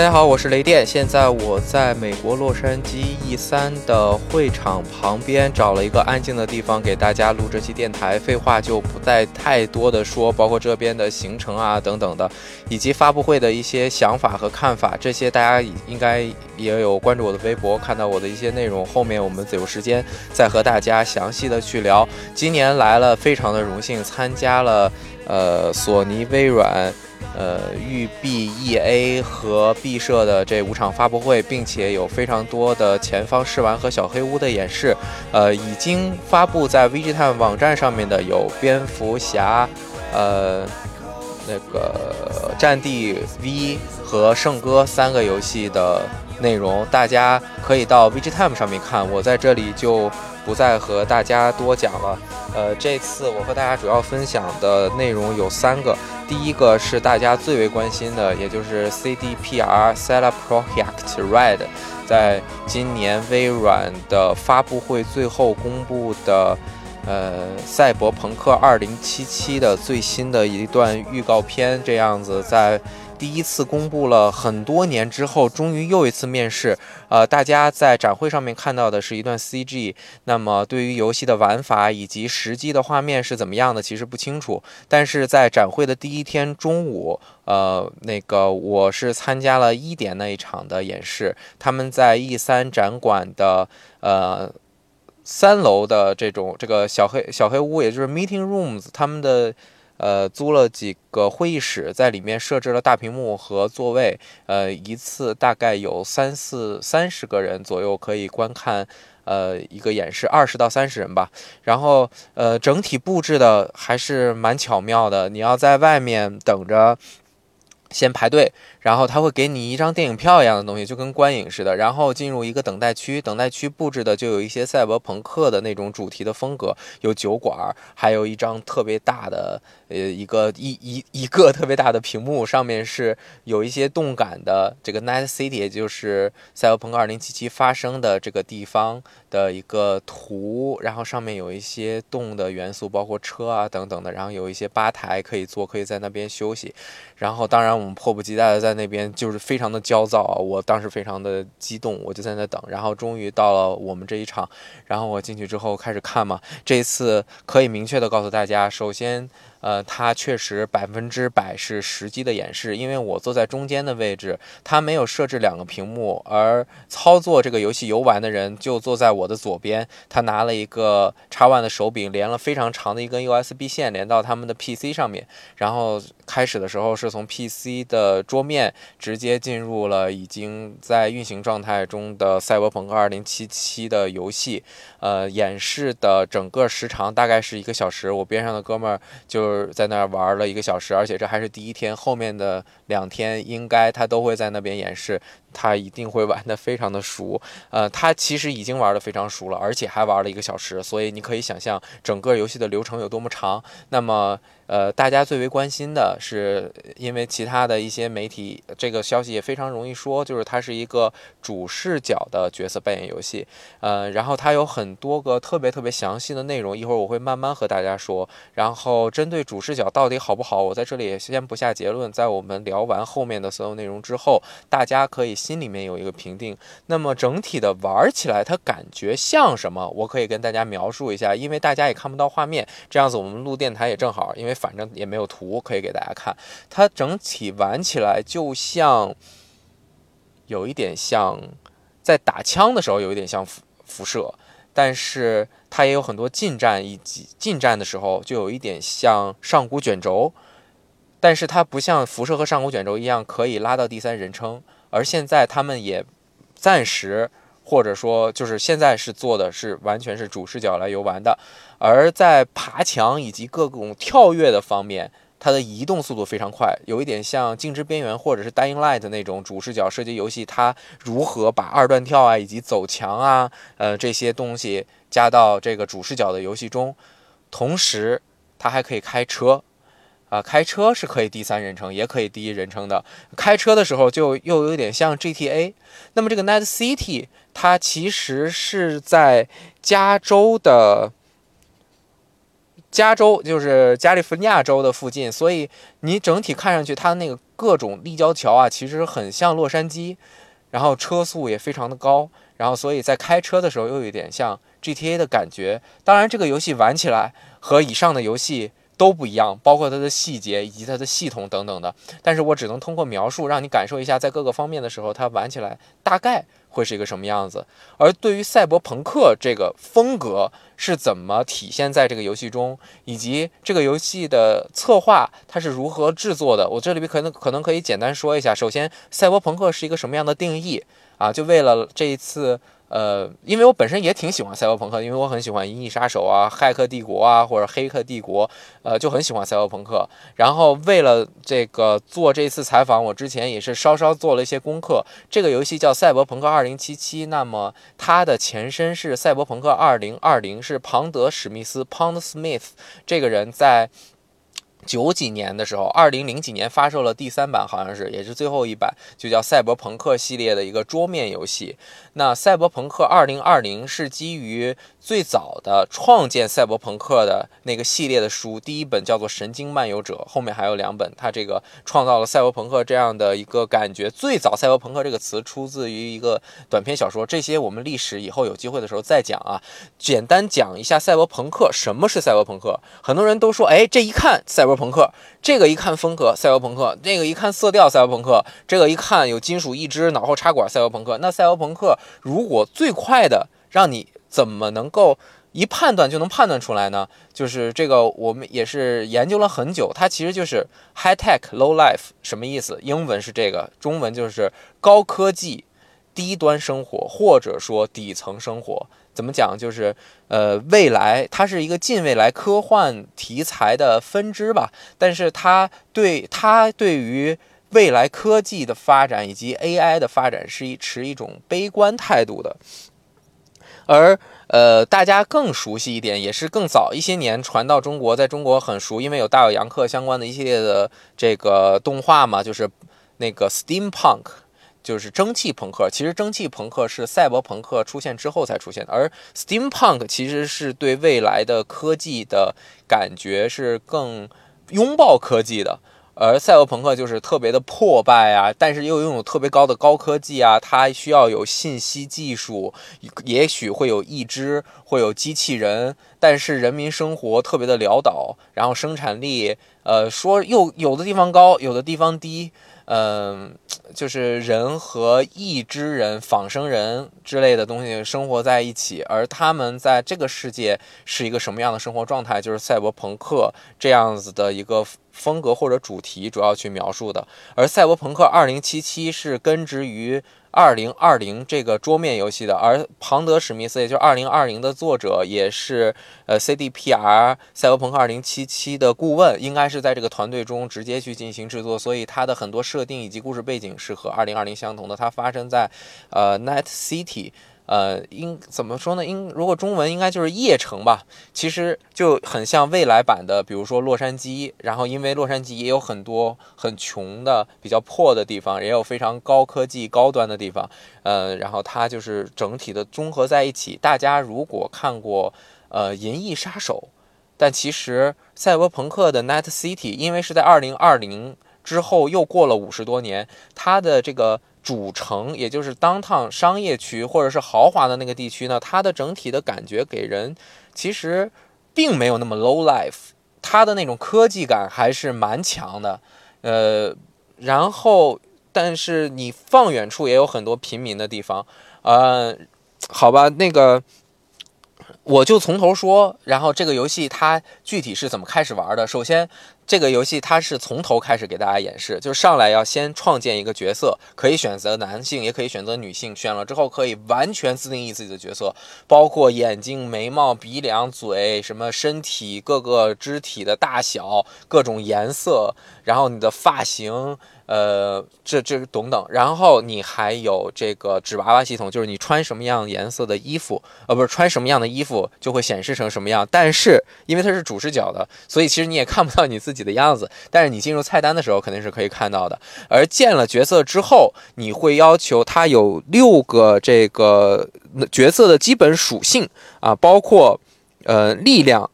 大家好，我是雷电。现在我在美国洛杉矶 E 三的会场旁边，找了一个安静的地方给大家录这期电台。废话就不再太多的说，包括这边的行程啊等等的，以及发布会的一些想法和看法，这些大家应该也有关注我的微博，看到我的一些内容。后面我们有时间再和大家详细的去聊。今年来了，非常的荣幸参加了，呃，索尼、微软。呃，育碧、E A 和毕设的这五场发布会，并且有非常多的前方试玩和小黑屋的演示。呃，已经发布在 VGTime 网站上面的有蝙蝠侠，呃，那个战地 V 和圣歌三个游戏的内容，大家可以到 VGTime 上面看。我在这里就不再和大家多讲了。呃，这次我和大家主要分享的内容有三个。第一个是大家最为关心的，也就是 CDPR s e l a Project Red，在今年微软的发布会最后公布的，呃，赛博朋克2077的最新的一段预告片，这样子在。第一次公布了很多年之后，终于又一次面世。呃，大家在展会上面看到的是一段 CG，那么对于游戏的玩法以及实际的画面是怎么样的，其实不清楚。但是在展会的第一天中午，呃，那个我是参加了一点那一场的演示，他们在 E 三展馆的呃三楼的这种这个小黑小黑屋，也就是 Meeting Rooms，他们的。呃，租了几个会议室，在里面设置了大屏幕和座位，呃，一次大概有三四三十个人左右可以观看，呃，一个演示，二十到三十人吧。然后，呃，整体布置的还是蛮巧妙的，你要在外面等着，先排队。然后他会给你一张电影票一样的东西，就跟观影似的。然后进入一个等待区，等待区布置的就有一些赛博朋克的那种主题的风格，有酒馆，还有一张特别大的，呃，一个一一一个特别大的屏幕，上面是有一些动感的这个 Night City，也就是赛博朋克2077发生的这个地方的一个图。然后上面有一些动的元素，包括车啊等等的。然后有一些吧台可以坐，可以在那边休息。然后当然我们迫不及待的在。在那边就是非常的焦躁啊！我当时非常的激动，我就在那等，然后终于到了我们这一场，然后我进去之后开始看嘛。这一次可以明确的告诉大家，首先。呃，它确实百分之百是实机的演示，因为我坐在中间的位置，它没有设置两个屏幕，而操作这个游戏游玩的人就坐在我的左边，他拿了一个叉 One 的手柄，连了非常长的一根 USB 线，连到他们的 PC 上面，然后开始的时候是从 PC 的桌面直接进入了已经在运行状态中的《赛博朋克2077》的游戏，呃，演示的整个时长大概是一个小时，我边上的哥们儿就。就是在那儿玩了一个小时，而且这还是第一天，后面的两天应该他都会在那边演示。他一定会玩的非常的熟，呃，他其实已经玩的非常熟了，而且还玩了一个小时，所以你可以想象整个游戏的流程有多么长。那么，呃，大家最为关心的是，因为其他的一些媒体这个消息也非常容易说，就是它是一个主视角的角色扮演游戏，呃，然后它有很多个特别特别详细的内容，一会儿我会慢慢和大家说。然后针对主视角到底好不好，我在这里也先不下结论，在我们聊完后面的所有内容之后，大家可以。心里面有一个评定，那么整体的玩起来，它感觉像什么？我可以跟大家描述一下，因为大家也看不到画面，这样子我们录电台也正好，因为反正也没有图可以给大家看。它整体玩起来就像，有一点像在打枪的时候有一点像辐辐射，但是它也有很多近战以及近战的时候就有一点像上古卷轴，但是它不像辐射和上古卷轴一样可以拉到第三人称。而现在他们也暂时，或者说就是现在是做的是完全是主视角来游玩的，而在爬墙以及各种跳跃的方面，它的移动速度非常快，有一点像《静止边缘》或者是《Dying Light》那种主视角射击游戏，它如何把二段跳啊以及走墙啊，呃这些东西加到这个主视角的游戏中，同时它还可以开车。啊，开车是可以第三人称，也可以第一人称的。开车的时候就又有点像 GTA。那么这个 Night City 它其实是在加州的加州就是加利福尼亚州的附近，所以你整体看上去它那个各种立交桥啊，其实很像洛杉矶，然后车速也非常的高，然后所以在开车的时候又有点像 GTA 的感觉。当然，这个游戏玩起来和以上的游戏。都不一样，包括它的细节以及它的系统等等的。但是我只能通过描述让你感受一下，在各个方面的时候，它玩起来大概会是一个什么样子。而对于赛博朋克这个风格是怎么体现在这个游戏中，以及这个游戏的策划它是如何制作的，我这里边可能可能可以简单说一下。首先，赛博朋克是一个什么样的定义啊？就为了这一次。呃，因为我本身也挺喜欢赛博朋克，因为我很喜欢《银翼杀手》啊、《骇客帝国》啊或者《黑客帝国》，呃，就很喜欢赛博朋克。然后为了这个做这次采访，我之前也是稍稍做了一些功课。这个游戏叫《赛博朋克2077》，那么它的前身是《赛博朋克2020》，是庞德·史密斯 （Pond Smith） 这个人在。九几年的时候，二零零几年发售了第三版，好像是也是最后一版，就叫《赛博朋克》系列的一个桌面游戏。那《赛博朋克二零二零》是基于最早的创建赛博朋克的那个系列的书，第一本叫做《神经漫游者》，后面还有两本。它这个创造了赛博朋克这样的一个感觉。最早“赛博朋克”这个词出自于一个短篇小说，这些我们历史以后有机会的时候再讲啊。简单讲一下赛博朋克，什么是赛博朋克？很多人都说，哎，这一看赛博朋克，这个一看风格赛博朋克，那个一看色调赛博朋克，这个一看有金属一支，脑后插管赛博朋克。那赛博朋克。如果最快的让你怎么能够一判断就能判断出来呢？就是这个，我们也是研究了很久。它其实就是 high tech low life，什么意思？英文是这个，中文就是高科技低端生活，或者说底层生活。怎么讲？就是呃，未来它是一个近未来科幻题材的分支吧。但是它对它对于未来科技的发展以及 AI 的发展是一持一种悲观态度的，而呃，大家更熟悉一点，也是更早一些年传到中国，在中国很熟，因为有大有洋客相关的一系列的这个动画嘛，就是那个 Steampunk，就是蒸汽朋克。其实蒸汽朋克是赛博朋克出现之后才出现的，而 Steampunk 其实是对未来的科技的感觉是更拥抱科技的。而赛博朋克就是特别的破败啊，但是又拥有特别高的高科技啊，它需要有信息技术，也许会有义肢，会有机器人，但是人民生活特别的潦倒，然后生产力，呃，说又有的地方高，有的地方低。嗯，就是人和义肢人、仿生人之类的东西生活在一起，而他们在这个世界是一个什么样的生活状态？就是赛博朋克这样子的一个风格或者主题，主要去描述的。而赛博朋克2077是根植于。二零二零这个桌面游戏的，而庞德史密斯，也就是二零二零的作者，也是呃 CDPR 赛博朋克二零七七的顾问，应该是在这个团队中直接去进行制作，所以它的很多设定以及故事背景是和二零二零相同的。它发生在呃 Night City。呃，应怎么说呢？应如果中文应该就是夜城吧。其实就很像未来版的，比如说洛杉矶。然后因为洛杉矶也有很多 很穷的、比较破的地方，也有非常高科技、高端的地方。呃，然后它就是整体的综合在一起。大家如果看过呃《银翼杀手》，但其实赛博朋克的 Night City，因为是在二零二零之后又过了五十多年，它的这个。主城，也就是当趟商业区或者是豪华的那个地区呢，它的整体的感觉给人其实并没有那么 low life，它的那种科技感还是蛮强的。呃，然后但是你放远处也有很多平民的地方。呃，好吧，那个我就从头说，然后这个游戏它具体是怎么开始玩的？首先。这个游戏它是从头开始给大家演示，就是上来要先创建一个角色，可以选择男性，也可以选择女性。选了之后可以完全自定义自己的角色，包括眼睛、眉毛、鼻梁、嘴，什么身体各个肢体的大小、各种颜色，然后你的发型。呃，这这等等，然后你还有这个纸娃娃系统，就是你穿什么样颜色的衣服，呃，不是穿什么样的衣服就会显示成什么样。但是因为它是主视角的，所以其实你也看不到你自己的样子。但是你进入菜单的时候肯定是可以看到的。而建了角色之后，你会要求它有六个这个角色的基本属性啊，包括呃力量、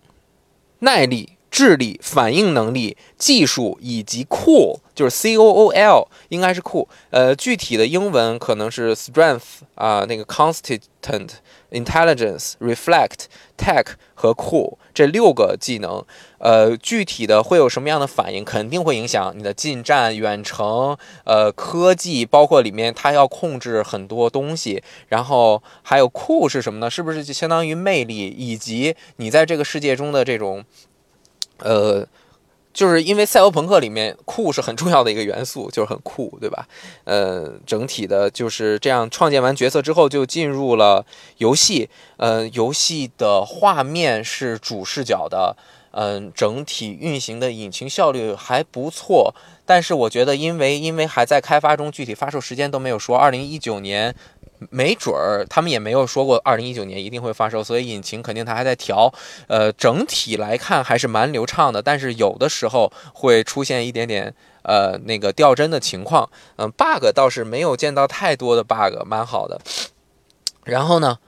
耐力。智力、反应能力、技术以及 cool，就是 C O O L，应该是 cool。呃，具体的英文可能是 strength 啊，那个 consistent intelligence、reflect、tech 和 cool 这六个技能。呃，具体的会有什么样的反应，肯定会影响你的近战、远程、呃科技，包括里面它要控制很多东西。然后还有 cool 是什么呢？是不是就相当于魅力，以及你在这个世界中的这种。呃，就是因为赛博朋克里面酷是很重要的一个元素，就是很酷，对吧？呃，整体的就是这样。创建完角色之后，就进入了游戏。呃，游戏的画面是主视角的，嗯，整体运行的引擎效率还不错。但是我觉得，因为因为还在开发中，具体发售时间都没有说，二零一九年。没准儿，他们也没有说过二零一九年一定会发售，所以引擎肯定它还在调。呃，整体来看还是蛮流畅的，但是有的时候会出现一点点呃那个掉帧的情况。嗯，bug 倒是没有见到太多的 bug，蛮好的。然后呢，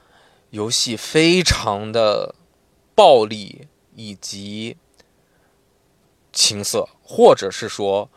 游戏非常的暴力以及青涩，或者是说。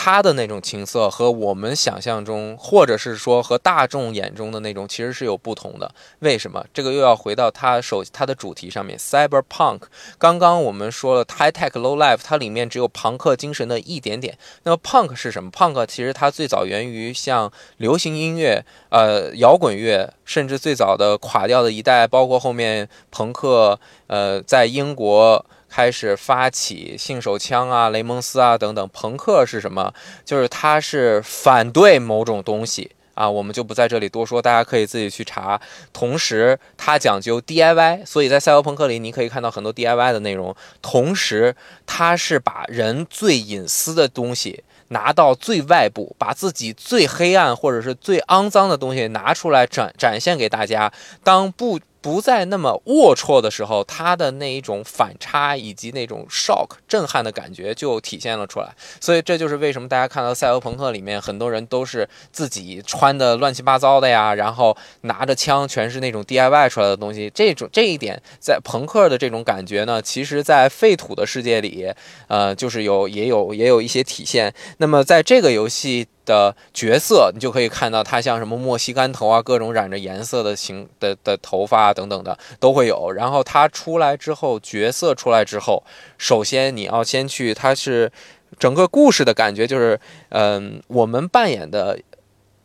他的那种情色和我们想象中，或者是说和大众眼中的那种，其实是有不同的。为什么？这个又要回到它首它的主题上面，cyberpunk。刚刚我们说了 high tech low life，它里面只有朋克精神的一点点。那么 punk 是什么？punk 其实它最早源于像流行音乐、呃摇滚乐，甚至最早的垮掉的一代，包括后面朋克，呃，在英国。开始发起性手枪啊、雷蒙斯啊等等，朋克是什么？就是他是反对某种东西啊，我们就不在这里多说，大家可以自己去查。同时，他讲究 DIY，所以在赛博朋克里你可以看到很多 DIY 的内容。同时，他是把人最隐私的东西拿到最外部，把自己最黑暗或者是最肮脏的东西拿出来展展现给大家。当不。不再那么龌龊的时候，他的那一种反差以及那种 shock 震撼的感觉就体现了出来。所以这就是为什么大家看到赛博朋克里面很多人都是自己穿的乱七八糟的呀，然后拿着枪，全是那种 DIY 出来的东西。这种这一点在朋克的这种感觉呢，其实在废土的世界里，呃，就是有也有也有一些体现。那么在这个游戏。的角色，你就可以看到他像什么莫西干头啊，各种染着颜色的形的的头发啊等等的都会有。然后他出来之后，角色出来之后，首先你要先去，他是整个故事的感觉就是，嗯，我们扮演的，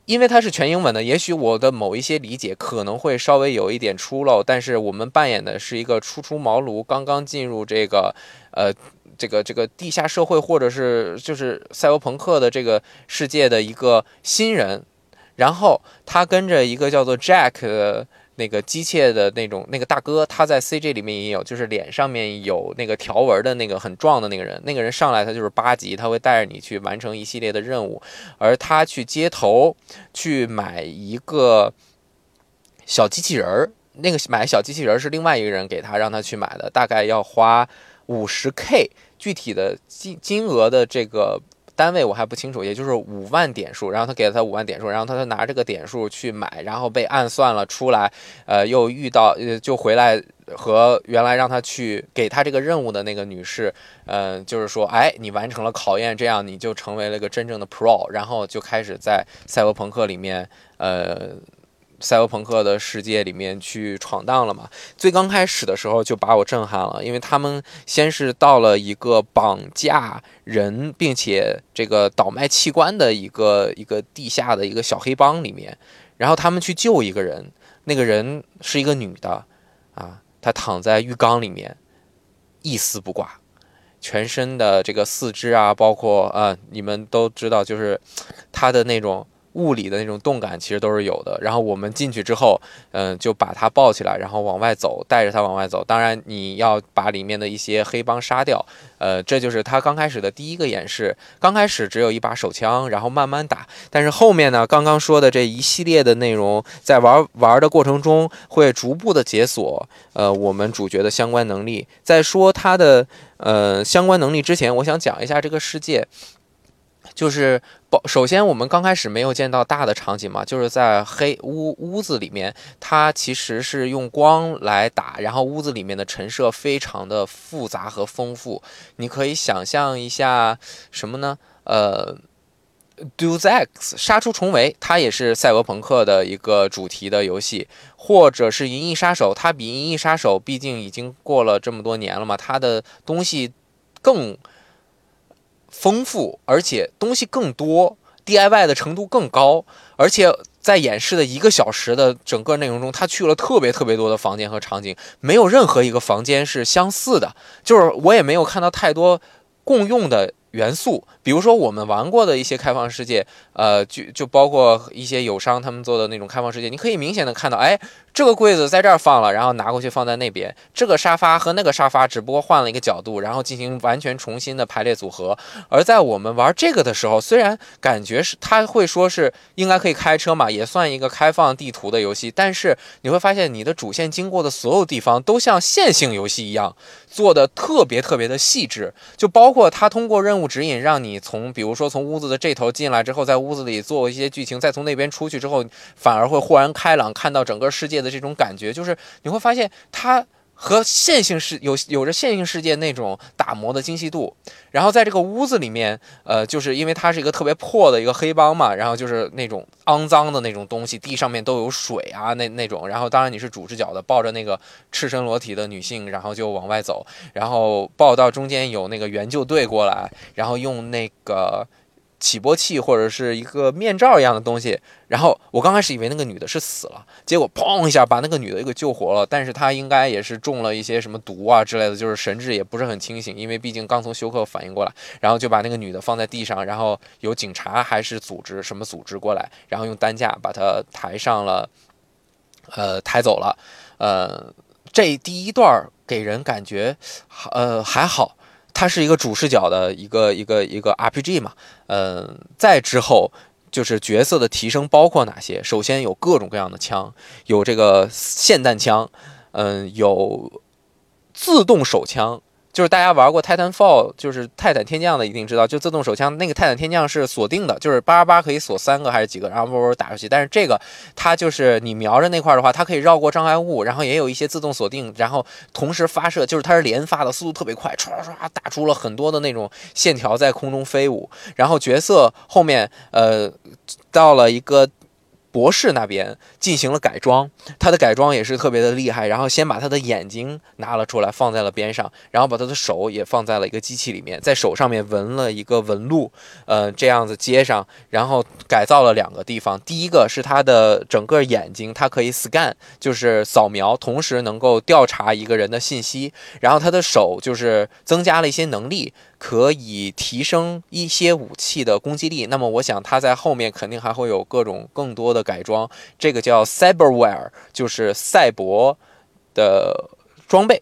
因为它是全英文的，也许我的某一些理解可能会稍微有一点出漏，但是我们扮演的是一个初出茅庐，刚刚进入这个，呃。这个这个地下社会，或者是就是赛博朋克的这个世界的一个新人，然后他跟着一个叫做 Jack 的那个机械的那种那个大哥，他在 CG 里面也有，就是脸上面有那个条纹的那个很壮的那个人，那个人上来他就是八级，他会带着你去完成一系列的任务，而他去街头去买一个小机器人儿，那个买小机器人是另外一个人给他让他去买的，大概要花。五十 K，具体的金金额的这个单位我还不清楚，也就是五万点数。然后他给了他五万点数，然后他就拿这个点数去买，然后被暗算了出来，呃，又遇到呃，就回来和原来让他去给他这个任务的那个女士，嗯，就是说，哎，你完成了考验，这样你就成为了一个真正的 Pro，然后就开始在赛博朋克里面，呃。赛博朋克的世界里面去闯荡了嘛？最刚开始的时候就把我震撼了，因为他们先是到了一个绑架人并且这个倒卖器官的一个一个地下的一个小黑帮里面，然后他们去救一个人，那个人是一个女的，啊，她躺在浴缸里面一丝不挂，全身的这个四肢啊，包括啊，你们都知道，就是她的那种。物理的那种动感其实都是有的。然后我们进去之后，嗯，就把它抱起来，然后往外走，带着它往外走。当然，你要把里面的一些黑帮杀掉。呃，这就是他刚开始的第一个演示。刚开始只有一把手枪，然后慢慢打。但是后面呢，刚刚说的这一系列的内容，在玩玩的过程中会逐步的解锁。呃，我们主角的相关能力。在说他的呃相关能力之前，我想讲一下这个世界。就是，首先我们刚开始没有见到大的场景嘛，就是在黑屋屋子里面，它其实是用光来打，然后屋子里面的陈设非常的复杂和丰富。你可以想象一下什么呢？呃，Deus Ex 杀出重围，它也是赛博朋克的一个主题的游戏，或者是银翼杀手，它比银翼杀手毕竟已经过了这么多年了嘛，它的东西更。丰富，而且东西更多，DIY 的程度更高，而且在演示的一个小时的整个内容中，他去了特别特别多的房间和场景，没有任何一个房间是相似的，就是我也没有看到太多共用的元素。比如说我们玩过的一些开放世界，呃，就就包括一些友商他们做的那种开放世界，你可以明显的看到，哎，这个柜子在这儿放了，然后拿过去放在那边，这个沙发和那个沙发只不过换了一个角度，然后进行完全重新的排列组合。而在我们玩这个的时候，虽然感觉是他会说是应该可以开车嘛，也算一个开放地图的游戏，但是你会发现你的主线经过的所有地方都像线性游戏一样做的特别特别的细致，就包括他通过任务指引让你。你从比如说从屋子的这头进来之后，在屋子里做一些剧情，再从那边出去之后，反而会豁然开朗，看到整个世界的这种感觉，就是你会发现它和线性世有有着线性世界那种打磨的精细度。然后在这个屋子里面，呃，就是因为它是一个特别破的一个黑帮嘛，然后就是那种肮脏的那种东西，地上面都有水啊，那那种。然后当然你是主视角的，抱着那个赤身裸体的女性，然后就往外走，然后抱到中间有那个援救队过来，然后用那个。起搏器或者是一个面罩一样的东西，然后我刚开始以为那个女的是死了，结果砰一下把那个女的给救活了，但是她应该也是中了一些什么毒啊之类的，就是神志也不是很清醒，因为毕竟刚从休克反应过来，然后就把那个女的放在地上，然后有警察还是组织什么组织过来，然后用担架把她抬上了，呃，抬走了，呃，这第一段给人感觉，呃，还好。它是一个主视角的一个一个一个 RPG 嘛，嗯，再之后就是角色的提升包括哪些？首先有各种各样的枪，有这个霰弹枪，嗯，有自动手枪。就是大家玩过《泰坦 Fall》，就是《泰坦天降》的一定知道，就自动手枪那个《泰坦天降》是锁定的，就是八八八可以锁三个还是几个，然后啵啵打出去。但是这个它就是你瞄着那块的话，它可以绕过障碍物，然后也有一些自动锁定，然后同时发射，就是它是连发的，速度特别快，唰唰打出了很多的那种线条在空中飞舞。然后角色后面呃到了一个。博士那边进行了改装，他的改装也是特别的厉害。然后先把他的眼睛拿了出来，放在了边上，然后把他的手也放在了一个机器里面，在手上面纹了一个纹路，呃，这样子接上，然后改造了两个地方。第一个是他的整个眼睛，它可以 scan，就是扫描，同时能够调查一个人的信息。然后他的手就是增加了一些能力。可以提升一些武器的攻击力，那么我想它在后面肯定还会有各种更多的改装，这个叫 cyberware，就是赛博的装备。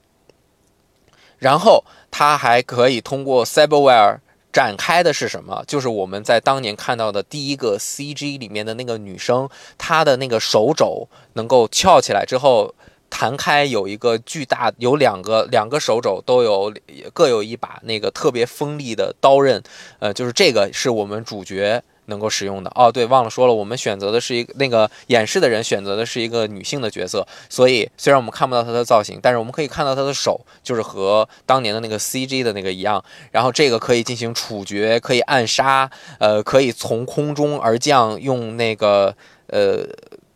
然后它还可以通过 cyberware 展开的是什么？就是我们在当年看到的第一个 CG 里面的那个女生，她的那个手肘能够翘起来之后。弹开有一个巨大，有两个两个手肘都有各有一把那个特别锋利的刀刃，呃，就是这个是我们主角能够使用的哦。对，忘了说了，我们选择的是一个那个演示的人选择的是一个女性的角色，所以虽然我们看不到她的造型，但是我们可以看到她的手，就是和当年的那个 CG 的那个一样。然后这个可以进行处决，可以暗杀，呃，可以从空中而降，用那个呃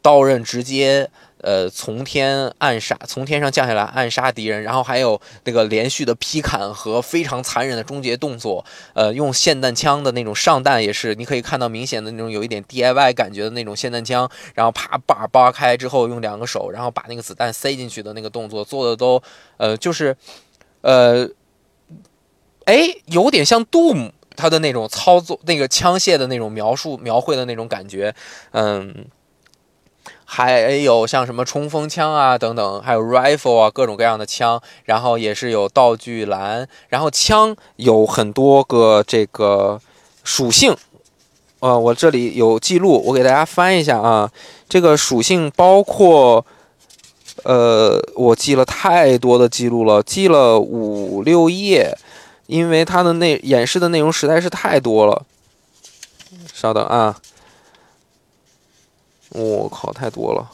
刀刃直接。呃，从天暗杀，从天上降下来暗杀敌人，然后还有那个连续的劈砍和非常残忍的终结动作。呃，用霰弹枪的那种上弹也是，你可以看到明显的那种有一点 DIY 感觉的那种霰弹枪，然后啪把扒开之后，用两个手，然后把那个子弹塞进去的那个动作做的都，呃，就是，呃，哎，有点像 Doom 它的那种操作，那个枪械的那种描述描绘的那种感觉，嗯。还有像什么冲锋枪啊等等，还有 rifle 啊各种各样的枪，然后也是有道具栏，然后枪有很多个这个属性，呃，我这里有记录，我给大家翻一下啊，这个属性包括，呃，我记了太多的记录了，记了五六页，因为它的内演示的内容实在是太多了。稍等啊！我靠，太多了。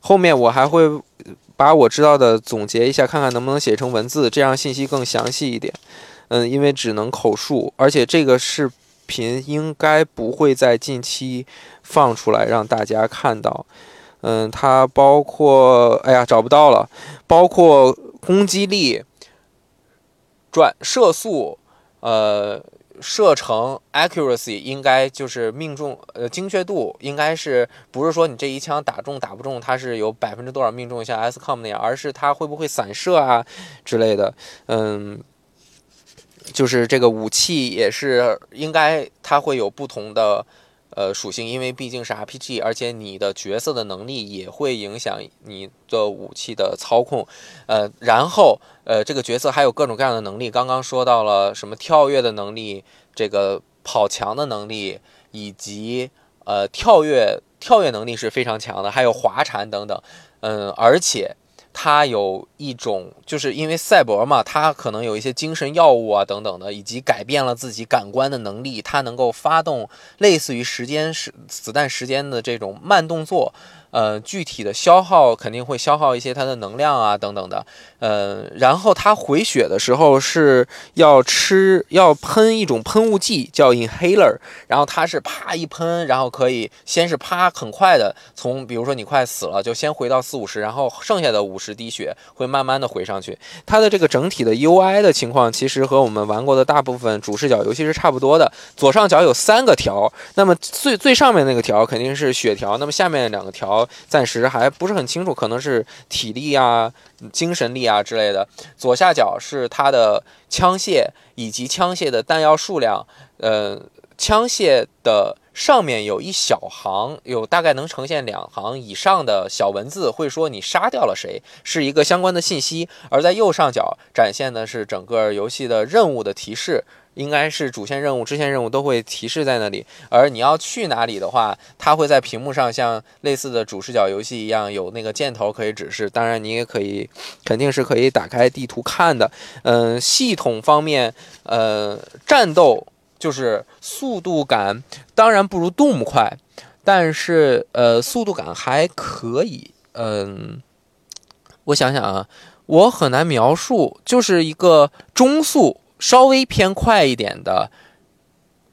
后面我还会把我知道的总结一下，看看能不能写成文字，这样信息更详细一点。嗯，因为只能口述，而且这个视频应该不会在近期放出来让大家看到。嗯，它包括，哎呀，找不到了，包括攻击力、转射速，呃。射程 accuracy 应该就是命中，呃，精确度应该是不是说你这一枪打中打不中，它是有百分之多少命中，像 SCOM 那样，而是它会不会散射啊之类的，嗯，就是这个武器也是应该它会有不同的。呃，属性，因为毕竟是 RPG，而且你的角色的能力也会影响你的武器的操控。呃，然后呃，这个角色还有各种各样的能力，刚刚说到了什么跳跃的能力，这个跑墙的能力，以及呃跳跃跳跃能力是非常强的，还有滑铲等等。嗯，而且。他有一种，就是因为赛博嘛，他可能有一些精神药物啊等等的，以及改变了自己感官的能力，他能够发动类似于时间时子弹时间的这种慢动作。呃，具体的消耗肯定会消耗一些它的能量啊，等等的。呃，然后它回血的时候是要吃，要喷一种喷雾剂，叫 inhaler。然后它是啪一喷，然后可以先是啪很快的从，比如说你快死了，就先回到四五十，然后剩下的五十滴血会慢慢的回上去。它的这个整体的 UI 的情况，其实和我们玩过的大部分主视角游戏是差不多的。左上角有三个条，那么最最上面那个条肯定是血条，那么下面两个条。暂时还不是很清楚，可能是体力啊、精神力啊之类的。左下角是它的枪械以及枪械的弹药数量。呃，枪械的上面有一小行，有大概能呈现两行以上的小文字，会说你杀掉了谁，是一个相关的信息。而在右上角展现的是整个游戏的任务的提示。应该是主线任务、支线任务都会提示在那里，而你要去哪里的话，它会在屏幕上像类似的主视角游戏一样有那个箭头可以指示。当然，你也可以，肯定是可以打开地图看的。嗯，系统方面，呃，战斗就是速度感，当然不如 Doom 快，但是呃，速度感还可以。嗯，我想想啊，我很难描述，就是一个中速。稍微偏快一点的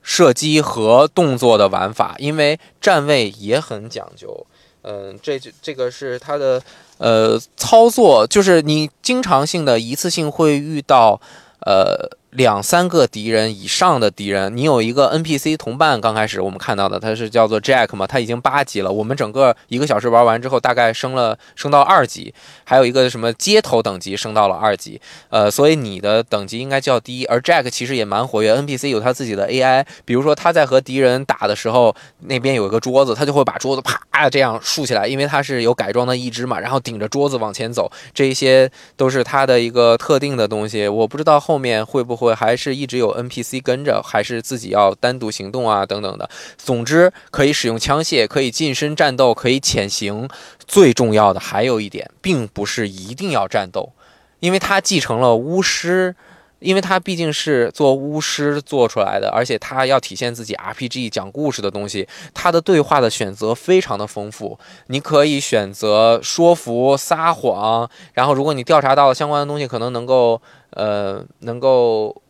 射击和动作的玩法，因为站位也很讲究。嗯，这这个是它的呃操作，就是你经常性的一次性会遇到呃。两三个敌人以上的敌人，你有一个 NPC 同伴。刚开始我们看到的，他是叫做 Jack 嘛，他已经八级了。我们整个一个小时玩完之后，大概升了升到二级。还有一个什么街头等级升到了二级，呃，所以你的等级应该较低。而 Jack 其实也蛮活跃，NPC 有他自己的 AI，比如说他在和敌人打的时候，那边有一个桌子，他就会把桌子啪这样竖起来，因为他是有改装的一只嘛，然后顶着桌子往前走。这些都是他的一个特定的东西，我不知道后面会不会。会还是一直有 NPC 跟着，还是自己要单独行动啊？等等的。总之，可以使用枪械，可以近身战斗，可以潜行。最重要的还有一点，并不是一定要战斗，因为它继承了巫师。因为它毕竟是做巫师做出来的，而且它要体现自己 RPG 讲故事的东西，它的对话的选择非常的丰富。你可以选择说服、撒谎，然后如果你调查到了相关的东西，可能能够呃能够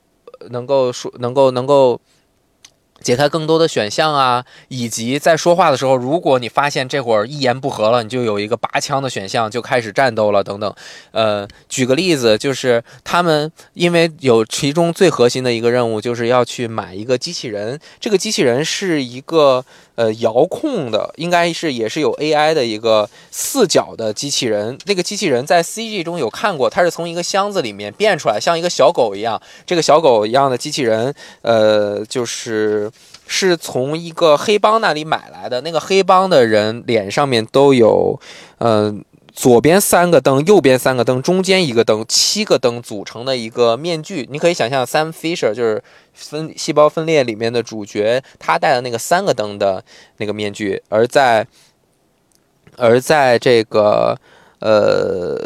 能够说能够能够。解开更多的选项啊，以及在说话的时候，如果你发现这会儿一言不合了，你就有一个拔枪的选项，就开始战斗了等等。呃，举个例子，就是他们因为有其中最核心的一个任务，就是要去买一个机器人，这个机器人是一个。呃，遥控的应该是也是有 AI 的一个四角的机器人。那个机器人在 CG 中有看过，它是从一个箱子里面变出来，像一个小狗一样。这个小狗一样的机器人，呃，就是是从一个黑帮那里买来的。那个黑帮的人脸上面都有，嗯。左边三个灯，右边三个灯，中间一个灯，七个灯组成的一个面具。你可以想象，Sam Fisher 就是分细胞分裂里面的主角，他戴的那个三个灯的那个面具。而在而在这个呃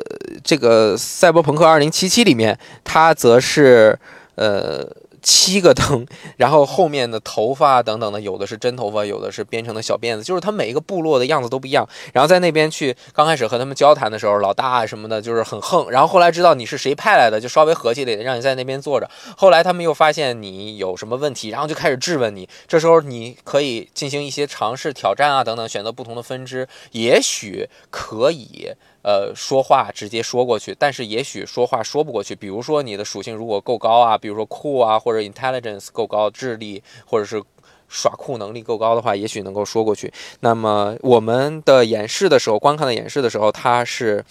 这个赛博朋克二零七七里面，他则是呃七个灯，然后后面的头发等等的，有的是真头发，有的是编成的小辫子，就是他每一个部落的样子都不一样。然后在那边去刚开始和他们交谈的时候，老大什么的，就是很横。然后后来知道你是谁派来的，就稍微和气了点，让你在那边坐着。后来他们又发现你有什么问题，然后就开始质问你。这时候你可以进行一些尝试、挑战啊等等，选择不同的分支，也许可以。呃，说话直接说过去，但是也许说话说不过去。比如说你的属性如果够高啊，比如说酷啊，或者 intelligence 够高，智力或者是耍酷能力够高的话，也许能够说过去。那么我们的演示的时候，观看的演示的时候，它是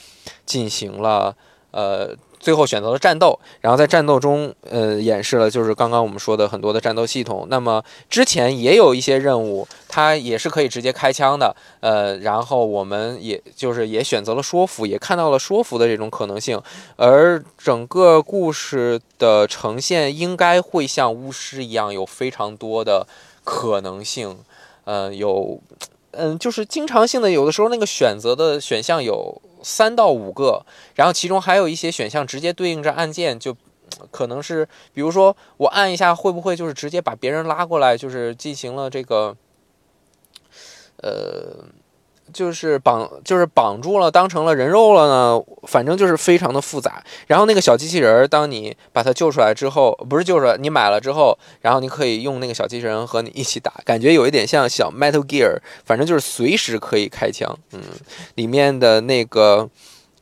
进行了呃。最后选择了战斗，然后在战斗中，呃，演示了就是刚刚我们说的很多的战斗系统。那么之前也有一些任务，它也是可以直接开枪的，呃，然后我们也就是也选择了说服，也看到了说服的这种可能性。而整个故事的呈现应该会像巫师一样，有非常多的可能性，呃，有，嗯，就是经常性的，有的时候那个选择的选项有。三到五个，然后其中还有一些选项直接对应着按键，就可能是，比如说我按一下，会不会就是直接把别人拉过来，就是进行了这个，呃。就是绑，就是绑住了，当成了人肉了呢。反正就是非常的复杂。然后那个小机器人，当你把它救出来之后，不是救出来，你买了之后，然后你可以用那个小机器人和你一起打，感觉有一点像小 Metal Gear，反正就是随时可以开枪。嗯，里面的那个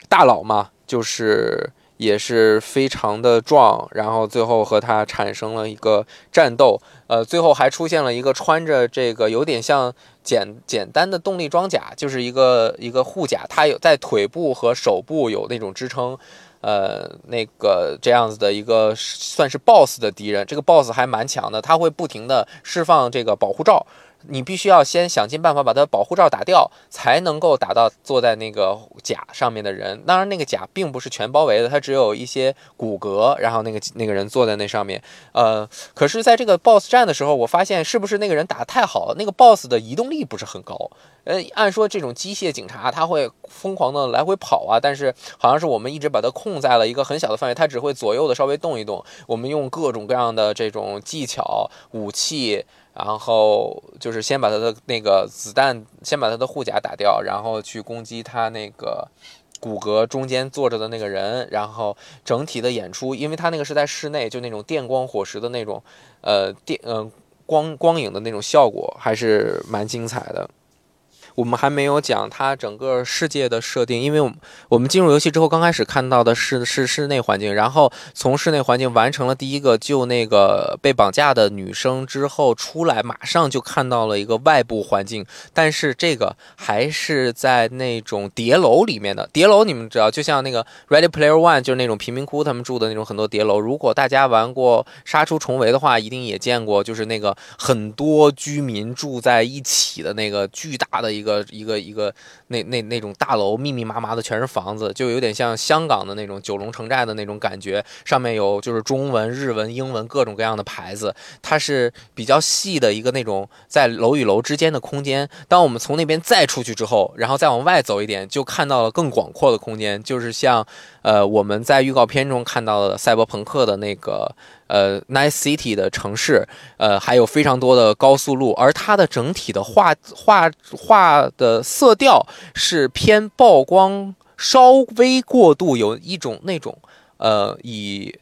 大佬嘛，就是也是非常的壮，然后最后和他产生了一个战斗。呃，最后还出现了一个穿着这个有点像。简简单的动力装甲就是一个一个护甲，它有在腿部和手部有那种支撑，呃，那个这样子的一个算是 BOSS 的敌人，这个 BOSS 还蛮强的，他会不停的释放这个保护罩。你必须要先想尽办法把它保护罩打掉，才能够打到坐在那个甲上面的人。当然，那个甲并不是全包围的，它只有一些骨骼。然后那个那个人坐在那上面，呃，可是在这个 BOSS 战的时候，我发现是不是那个人打得太好？那个 BOSS 的移动力不是很高。呃，按说这种机械警察他会疯狂的来回跑啊，但是好像是我们一直把它控在了一个很小的范围，它只会左右的稍微动一动。我们用各种各样的这种技巧武器。然后就是先把他的那个子弹，先把他的护甲打掉，然后去攻击他那个骨骼中间坐着的那个人。然后整体的演出，因为他那个是在室内，就那种电光火石的那种，呃电呃光光影的那种效果，还是蛮精彩的。我们还没有讲它整个世界的设定，因为我们我们进入游戏之后，刚开始看到的是是室内环境，然后从室内环境完成了第一个救那个被绑架的女生之后出来，马上就看到了一个外部环境，但是这个还是在那种叠楼里面的叠楼，你们知道，就像那个 Ready Player One，就是那种贫民窟他们住的那种很多叠楼。如果大家玩过杀出重围的话，一定也见过，就是那个很多居民住在一起的那个巨大的一个。个一个一个那那那种大楼密密麻麻的全是房子，就有点像香港的那种九龙城寨的那种感觉。上面有就是中文、日文、英文各种各样的牌子。它是比较细的一个那种在楼与楼之间的空间。当我们从那边再出去之后，然后再往外走一点，就看到了更广阔的空间，就是像呃我们在预告片中看到的赛博朋克的那个。呃，Nice City 的城市，呃，还有非常多的高速路，而它的整体的画画画的色调是偏曝光，稍微过度，有一种那种呃以。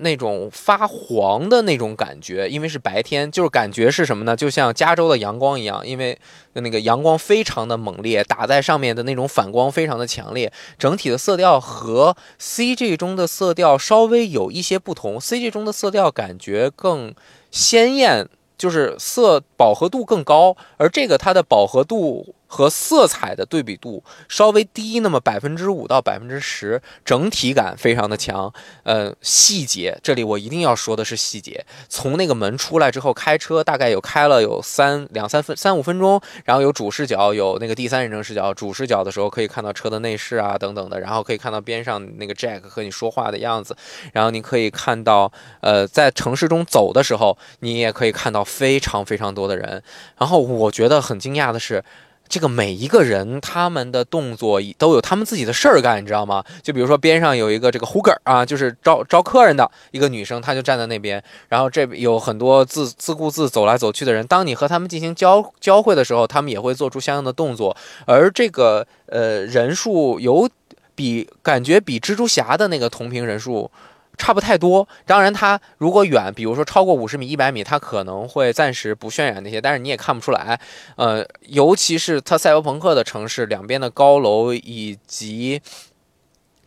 那种发黄的那种感觉，因为是白天，就是感觉是什么呢？就像加州的阳光一样，因为那个阳光非常的猛烈，打在上面的那种反光非常的强烈。整体的色调和 CG 中的色调稍微有一些不同，CG 中的色调感觉更鲜艳，就是色饱和度更高，而这个它的饱和度。和色彩的对比度稍微低那么百分之五到百分之十，整体感非常的强。呃，细节这里我一定要说的是细节。从那个门出来之后，开车大概有开了有三两三分三五分钟，然后有主视角，有那个第三人称视角。主视角的时候可以看到车的内饰啊等等的，然后可以看到边上那个 Jack 和你说话的样子，然后你可以看到，呃，在城市中走的时候，你也可以看到非常非常多的人。然后我觉得很惊讶的是。这个每一个人他们的动作都有他们自己的事儿干，你知道吗？就比如说边上有一个这个胡格啊，就是招招客人的一个女生，她就站在那边，然后这有很多自自顾自走来走去的人。当你和他们进行交交汇的时候，他们也会做出相应的动作，而这个呃人数有比感觉比蜘蛛侠的那个同屏人数。差不太多，当然它如果远，比如说超过五十米、一百米，它可能会暂时不渲染那些，但是你也看不出来。呃，尤其是它赛博朋克的城市，两边的高楼以及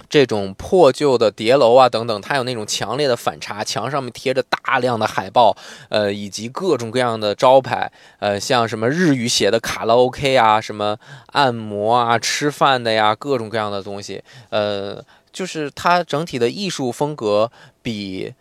这种破旧的叠楼啊等等，它有那种强烈的反差，墙上面贴着大量的海报，呃，以及各种各样的招牌，呃，像什么日语写的卡拉 OK 啊，什么按摩啊、吃饭的呀，各种各样的东西，呃。就是它整体的艺术风格比，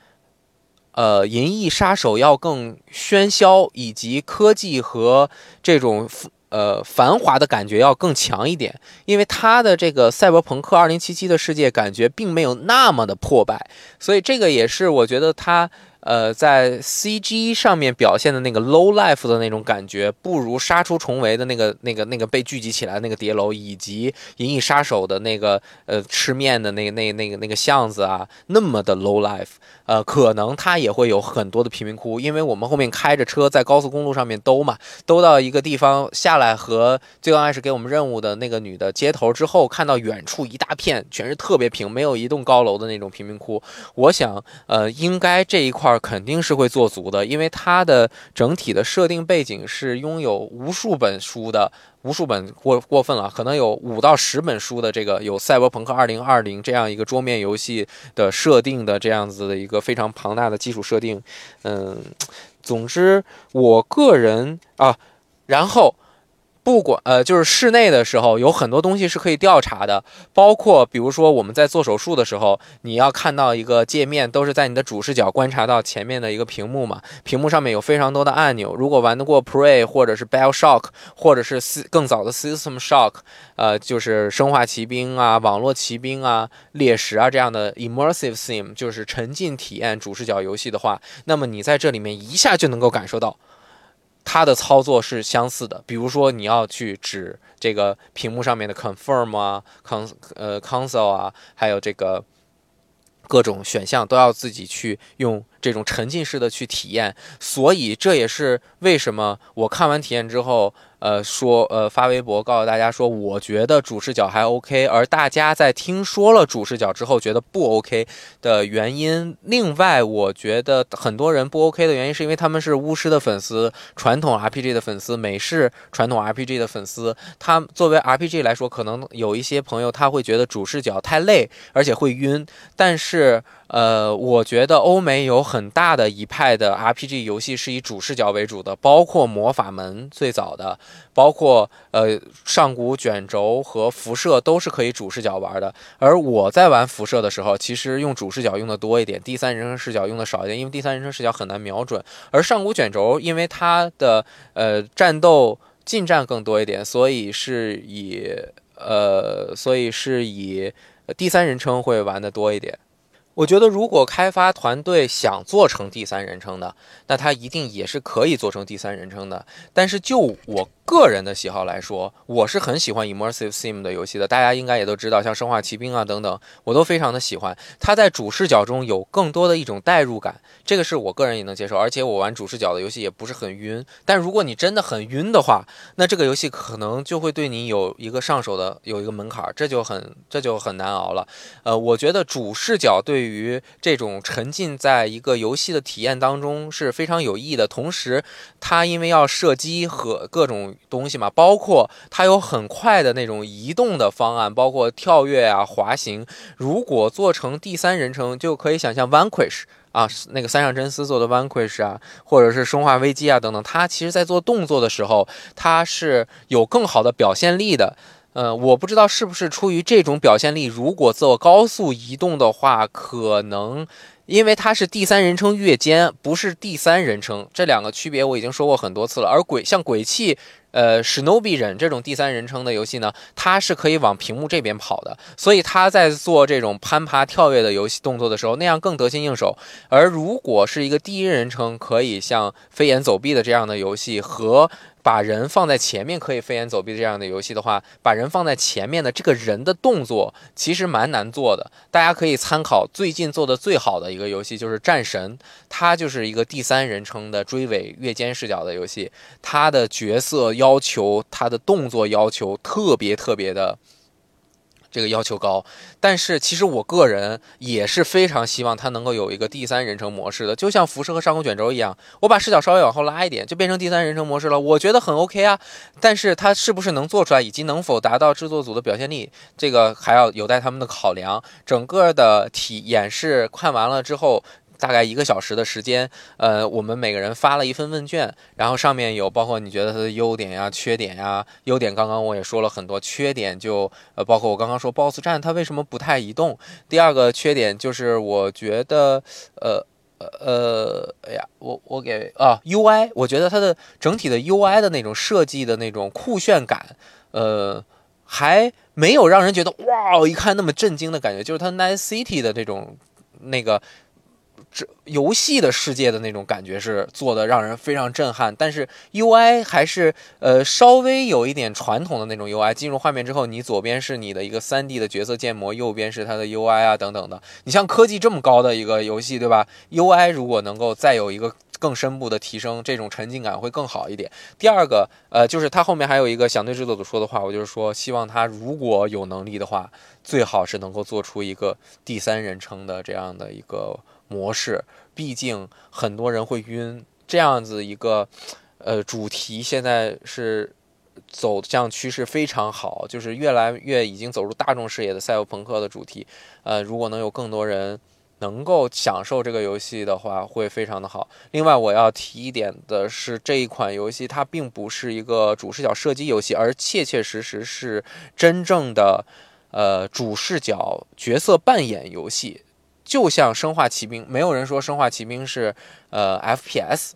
呃，《银翼杀手》要更喧嚣，以及科技和这种呃繁华的感觉要更强一点。因为它的这个《赛博朋克2077》的世界感觉并没有那么的破败，所以这个也是我觉得它。呃，在 CG 上面表现的那个 low life 的那种感觉，不如杀出重围的那个、那个、那个被聚集起来那个叠楼，以及银翼杀手的那个呃吃面的那、那、那个、那个巷子啊，那么的 low life。呃，可能它也会有很多的贫民窟，因为我们后面开着车在高速公路上面兜嘛，兜到一个地方下来，和最刚开始给我们任务的那个女的接头之后，看到远处一大片全是特别平，没有一栋高楼的那种贫民窟。我想，呃，应该这一块肯定是会做足的，因为它的整体的设定背景是拥有无数本书的。无数本过过分了，可能有五到十本书的这个有《赛博朋克2020》这样一个桌面游戏的设定的这样子的一个非常庞大的基础设定，嗯，总之我个人啊，然后。不管呃，就是室内的时候，有很多东西是可以调查的，包括比如说我们在做手术的时候，你要看到一个界面，都是在你的主视角观察到前面的一个屏幕嘛。屏幕上面有非常多的按钮。如果玩得过 Prey 或者是 BioShock，或者是更早的 System Shock，呃，就是生化奇兵啊、网络骑兵啊、猎食啊这样的 Immersive Sim，就是沉浸体验主视角游戏的话，那么你在这里面一下就能够感受到。它的操作是相似的，比如说你要去指这个屏幕上面的 confirm 啊，con 呃 console 啊，还有这个各种选项都要自己去用。这种沉浸式的去体验，所以这也是为什么我看完体验之后，呃，说呃发微博告诉大家说，我觉得主视角还 OK，而大家在听说了主视角之后觉得不 OK 的原因。另外，我觉得很多人不 OK 的原因是因为他们是巫师的粉丝、传统 RPG 的粉丝、美式传统 RPG 的粉丝。他作为 RPG 来说，可能有一些朋友他会觉得主视角太累，而且会晕。但是，呃，我觉得欧美有很大的一派的 RPG 游戏是以主视角为主的，包括魔法门最早的，包括呃上古卷轴和辐射都是可以主视角玩的。而我在玩辐射的时候，其实用主视角用的多一点，第三人称视角用的少一点，因为第三人称视角很难瞄准。而上古卷轴因为它的呃战斗近战更多一点，所以是以呃所以是以第三人称会玩的多一点。我觉得，如果开发团队想做成第三人称的，那他一定也是可以做成第三人称的。但是就我。个人的喜好来说，我是很喜欢 immersive sim 的游戏的。大家应该也都知道，像《生化奇兵》啊等等，我都非常的喜欢。它在主视角中有更多的一种代入感，这个是我个人也能接受。而且我玩主视角的游戏也不是很晕。但如果你真的很晕的话，那这个游戏可能就会对你有一个上手的有一个门槛，这就很这就很难熬了。呃，我觉得主视角对于这种沉浸在一个游戏的体验当中是非常有益的。同时，它因为要射击和各种东西嘛，包括它有很快的那种移动的方案，包括跳跃啊、滑行。如果做成第三人称，就可以想象 Vanquish 啊，那个三上真司做的 Vanquish 啊，或者是生化危机啊等等，它其实在做动作的时候，它是有更好的表现力的。呃，我不知道是不是出于这种表现力，如果做高速移动的话，可能。因为它是第三人称跃肩，不是第三人称，这两个区别我已经说过很多次了。而鬼像鬼泣。呃，史努比人这种第三人称的游戏呢，它是可以往屏幕这边跑的，所以他在做这种攀爬、跳跃的游戏动作的时候，那样更得心应手。而如果是一个第一人称，可以像飞檐走壁的这样的游戏和。把人放在前面可以飞檐走壁这样的游戏的话，把人放在前面的这个人的动作其实蛮难做的。大家可以参考最近做的最好的一个游戏，就是《战神》，它就是一个第三人称的追尾越肩视角的游戏。它的角色要求，它的动作要求特别特别的。这个要求高，但是其实我个人也是非常希望它能够有一个第三人称模式的，就像辐射和上空卷轴一样，我把视角稍微往后拉一点，就变成第三人称模式了。我觉得很 OK 啊，但是它是不是能做出来，以及能否达到制作组的表现力，这个还要有待他们的考量。整个的体演示看完了之后。大概一个小时的时间，呃，我们每个人发了一份问卷，然后上面有包括你觉得它的优点呀、缺点呀。优点刚刚我也说了很多，缺点就呃，包括我刚刚说 BOSS 战它为什么不太移动。第二个缺点就是我觉得，呃呃呃，哎呀，我我给啊 UI，我觉得它的整体的 UI 的那种设计的那种酷炫感，呃，还没有让人觉得哇，一看那么震惊的感觉，就是它 Nice City 的这种那个。这游戏的世界的那种感觉是做的让人非常震撼，但是 UI 还是呃稍微有一点传统的那种 UI。进入画面之后，你左边是你的一个 3D 的角色建模，右边是它的 UI 啊等等的。你像科技这么高的一个游戏，对吧？UI 如果能够再有一个更深步的提升，这种沉浸感会更好一点。第二个呃，就是它后面还有一个想对制作组说的话，我就是说希望它如果有能力的话，最好是能够做出一个第三人称的这样的一个。模式，毕竟很多人会晕，这样子一个，呃，主题现在是走向趋势非常好，就是越来越已经走入大众视野的赛博朋克的主题，呃，如果能有更多人能够享受这个游戏的话，会非常的好。另外，我要提一点的是，这一款游戏它并不是一个主视角射击游戏，而切切实实是真正的，呃，主视角角色扮演游戏。就像《生化奇兵》，没有人说《生化奇兵》是呃 FPS，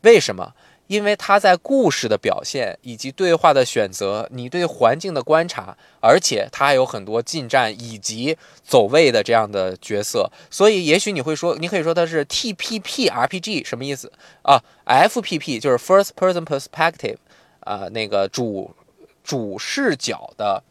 为什么？因为它在故事的表现以及对话的选择，你对环境的观察，而且它还有很多近战以及走位的这样的角色，所以也许你会说，你可以说它是 TPP RPG，什么意思啊？FPP 就是 First Person Perspective，啊，那个主主视角的。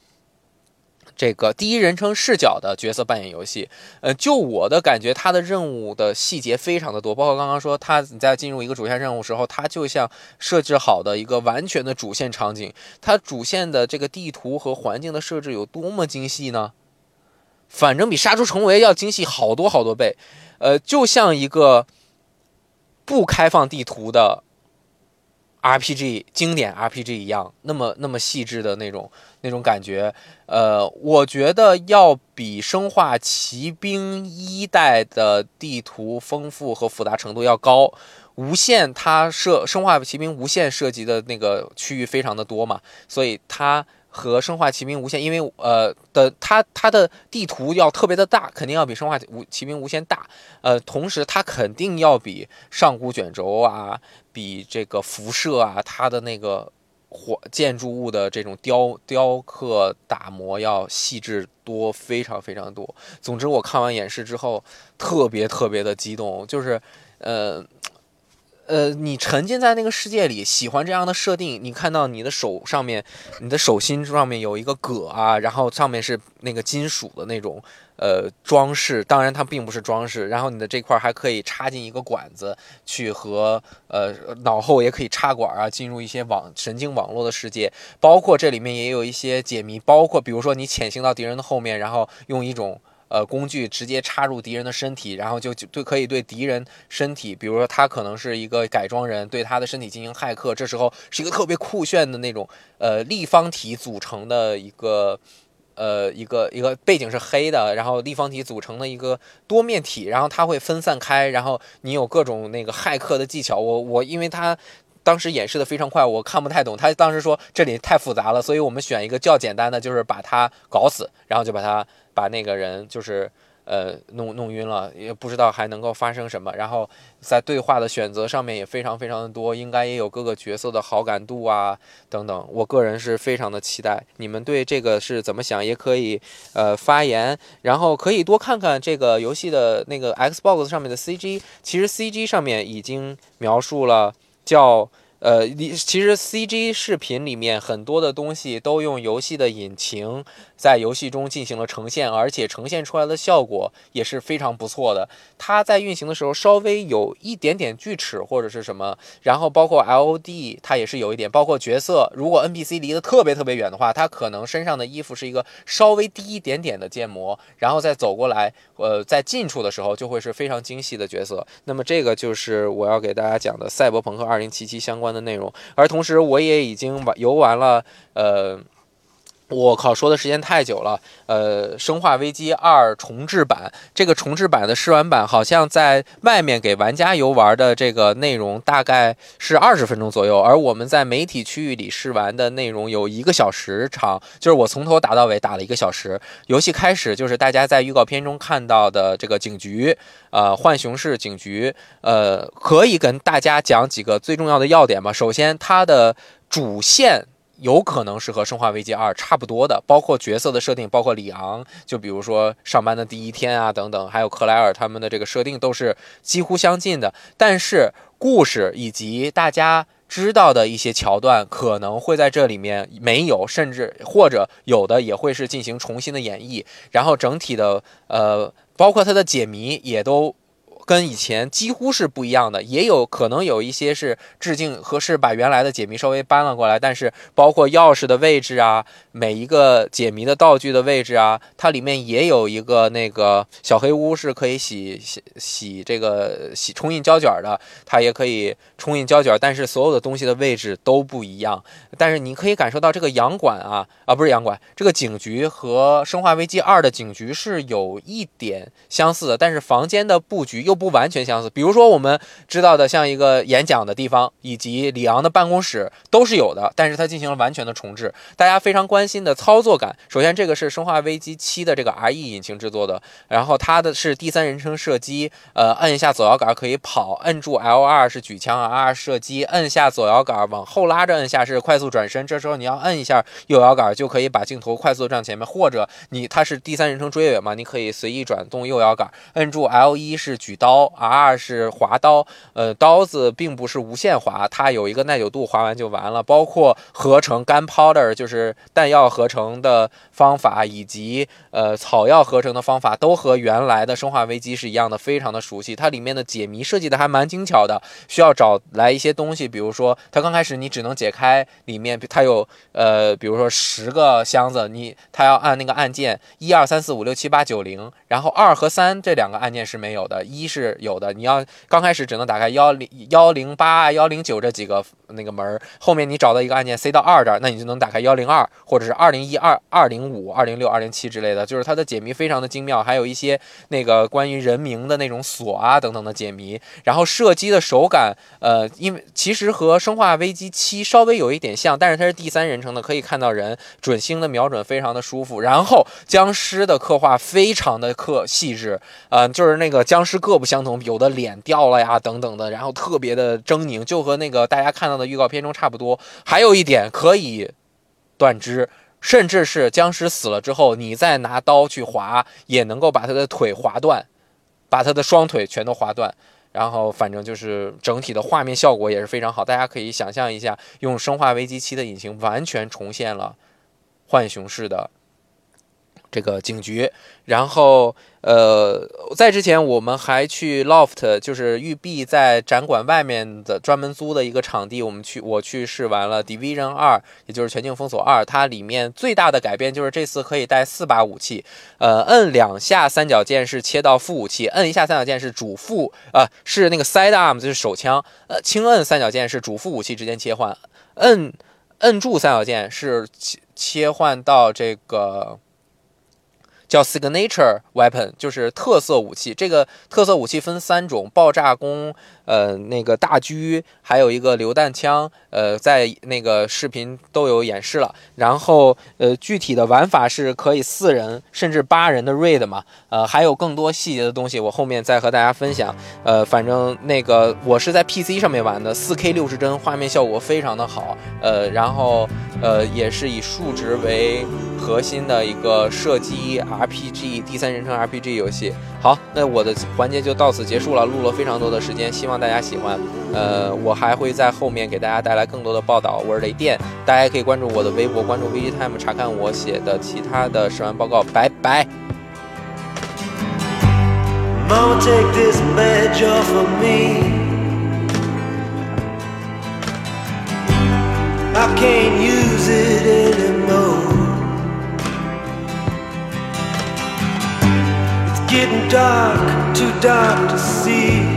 这个第一人称视角的角色扮演游戏，呃，就我的感觉，它的任务的细节非常的多，包括刚刚说，它你在进入一个主线任务时候，它就像设置好的一个完全的主线场景，它主线的这个地图和环境的设置有多么精细呢？反正比杀出重围要精细好多好多倍，呃，就像一个不开放地图的。RPG 经典 RPG 一样，那么那么细致的那种那种感觉，呃，我觉得要比《生化奇兵》一代的地图丰富和复杂程度要高。无限它设《生化奇兵》无限涉及的那个区域非常的多嘛，所以它。和《生化奇兵：无限》，因为呃的它它的地图要特别的大，肯定要比《生化无奇兵：无限》大。呃，同时它肯定要比上古卷轴啊，比这个辐射啊，它的那个火建筑物的这种雕雕刻打磨要细致多，非常非常多。总之，我看完演示之后，特别特别的激动，就是呃。呃，你沉浸在那个世界里，喜欢这样的设定。你看到你的手上面，你的手心上面有一个戈啊，然后上面是那个金属的那种呃装饰，当然它并不是装饰。然后你的这块还可以插进一个管子，去和呃脑后也可以插管啊，进入一些网神经网络的世界。包括这里面也有一些解谜，包括比如说你潜行到敌人的后面，然后用一种。呃，工具直接插入敌人的身体，然后就就可以对敌人身体，比如说他可能是一个改装人，对他的身体进行骇客。这时候是一个特别酷炫的那种呃立方体组成的一个呃一个一个背景是黑的，然后立方体组成的一个多面体，然后它会分散开，然后你有各种那个骇客的技巧。我我因为他当时演示的非常快，我看不太懂。他当时说这里太复杂了，所以我们选一个较简单的，就是把它搞死，然后就把它。把那个人就是呃弄弄晕了，也不知道还能够发生什么。然后在对话的选择上面也非常非常的多，应该也有各个角色的好感度啊等等。我个人是非常的期待，你们对这个是怎么想？也可以呃发言，然后可以多看看这个游戏的那个 Xbox 上面的 CG，其实 CG 上面已经描述了叫。呃，你其实 CG 视频里面很多的东西都用游戏的引擎在游戏中进行了呈现，而且呈现出来的效果也是非常不错的。它在运行的时候稍微有一点点锯齿或者是什么，然后包括 LOD 它也是有一点，包括角色如果 NPC 离得特别特别远的话，它可能身上的衣服是一个稍微低一点点的建模，然后再走过来，呃，在近处的时候就会是非常精细的角色。那么这个就是我要给大家讲的赛博朋克2077相关。的内容，而同时我也已经玩游玩了，呃。我靠，说的时间太久了。呃，《生化危机二》重置版，这个重置版的试玩版好像在外面给玩家游玩的这个内容大概是二十分钟左右，而我们在媒体区域里试玩的内容有一个小时长，就是我从头打到尾打了一个小时。游戏开始就是大家在预告片中看到的这个警局，呃，浣熊市警局，呃，可以跟大家讲几个最重要的要点吗？首先，它的主线。有可能是和《生化危机二》差不多的，包括角色的设定，包括里昂，就比如说上班的第一天啊等等，还有克莱尔他们的这个设定都是几乎相近的。但是故事以及大家知道的一些桥段可能会在这里面没有，甚至或者有的也会是进行重新的演绎。然后整体的呃，包括它的解谜也都。跟以前几乎是不一样的，也有可能有一些是致敬和是把原来的解谜稍微搬了过来，但是包括钥匙的位置啊，每一个解谜的道具的位置啊，它里面也有一个那个小黑屋是可以洗洗洗这个洗冲印胶卷的，它也可以冲印胶卷，但是所有的东西的位置都不一样。但是你可以感受到这个洋馆啊啊不是洋馆，这个警局和《生化危机二》的警局是有一点相似的，但是房间的布局又。不完全相似，比如说我们知道的，像一个演讲的地方，以及里昂的办公室都是有的，但是它进行了完全的重置。大家非常关心的操作感，首先这个是《生化危机七》的这个 RE 引擎制作的，然后它的是第三人称射击，呃，按一下左摇杆可以跑，摁住 L2 是举枪，R 射击，摁下左摇杆往后拉着摁下是快速转身，这时候你要摁一下右摇杆就可以把镜头快速转前面，或者你它是第三人称追尾嘛，你可以随意转动右摇杆，摁住 L1 是举刀。刀 R 是滑刀，呃，刀子并不是无限滑，它有一个耐久度，滑完就完了。包括合成干 powder，就是弹药合成的方法，以及呃草药合成的方法，都和原来的生化危机是一样的，非常的熟悉。它里面的解谜设计的还蛮精巧的，需要找来一些东西，比如说它刚开始你只能解开里面，它有呃，比如说十个箱子，你它要按那个按键一二三四五六七八九零，然后二和三这两个按键是没有的，一是。是有的，你要刚开始只能打开幺零幺零八幺零九这几个那个门后面你找到一个按键塞到二这儿，那你就能打开幺零二或者是二零一二二零五二零六二零七之类的，就是它的解谜非常的精妙，还有一些那个关于人名的那种锁啊等等的解谜，然后射击的手感，呃，因为其实和生化危机七稍微有一点像，但是它是第三人称的，可以看到人准星的瞄准非常的舒服，然后僵尸的刻画非常的刻细致，呃，就是那个僵尸各不。相同，有的脸掉了呀，等等的，然后特别的狰狞，就和那个大家看到的预告片中差不多。还有一点可以断肢，甚至是僵尸死了之后，你再拿刀去划，也能够把他的腿划断，把他的双腿全都划断。然后反正就是整体的画面效果也是非常好，大家可以想象一下，用《生化危机七》的引擎完全重现了浣熊式的。这个警局，然后呃，在之前我们还去 Loft，就是育碧在展馆外面的专门租的一个场地，我们去我去试玩了 Division 二，也就是全境封锁二，它里面最大的改变就是这次可以带四把武器，呃，摁两下三角键是切到副武器，摁一下三角键是主副，呃，是那个 Side Arm 就是手枪，呃，轻摁三角键是主副武器之间切换，摁摁住三角键是切切换到这个。叫 signature weapon，就是特色武器。这个特色武器分三种：爆炸弓。呃，那个大狙，还有一个榴弹枪，呃，在那个视频都有演示了。然后，呃，具体的玩法是可以四人甚至八人的 raid 嘛，呃，还有更多细节的东西，我后面再和大家分享。呃，反正那个我是在 PC 上面玩的，4K 六十帧，画面效果非常的好。呃，然后，呃，也是以数值为核心的一个射击 RPG 第三人称 RPG 游戏。好，那我的环节就到此结束了，录了非常多的时间，希望大家喜欢。呃，我还会在后面给大家带来更多的报道。我是雷电，大家可以关注我的微博，关注 VGTime，查看我写的其他的试玩报告。拜拜。getting dark, to dark to see.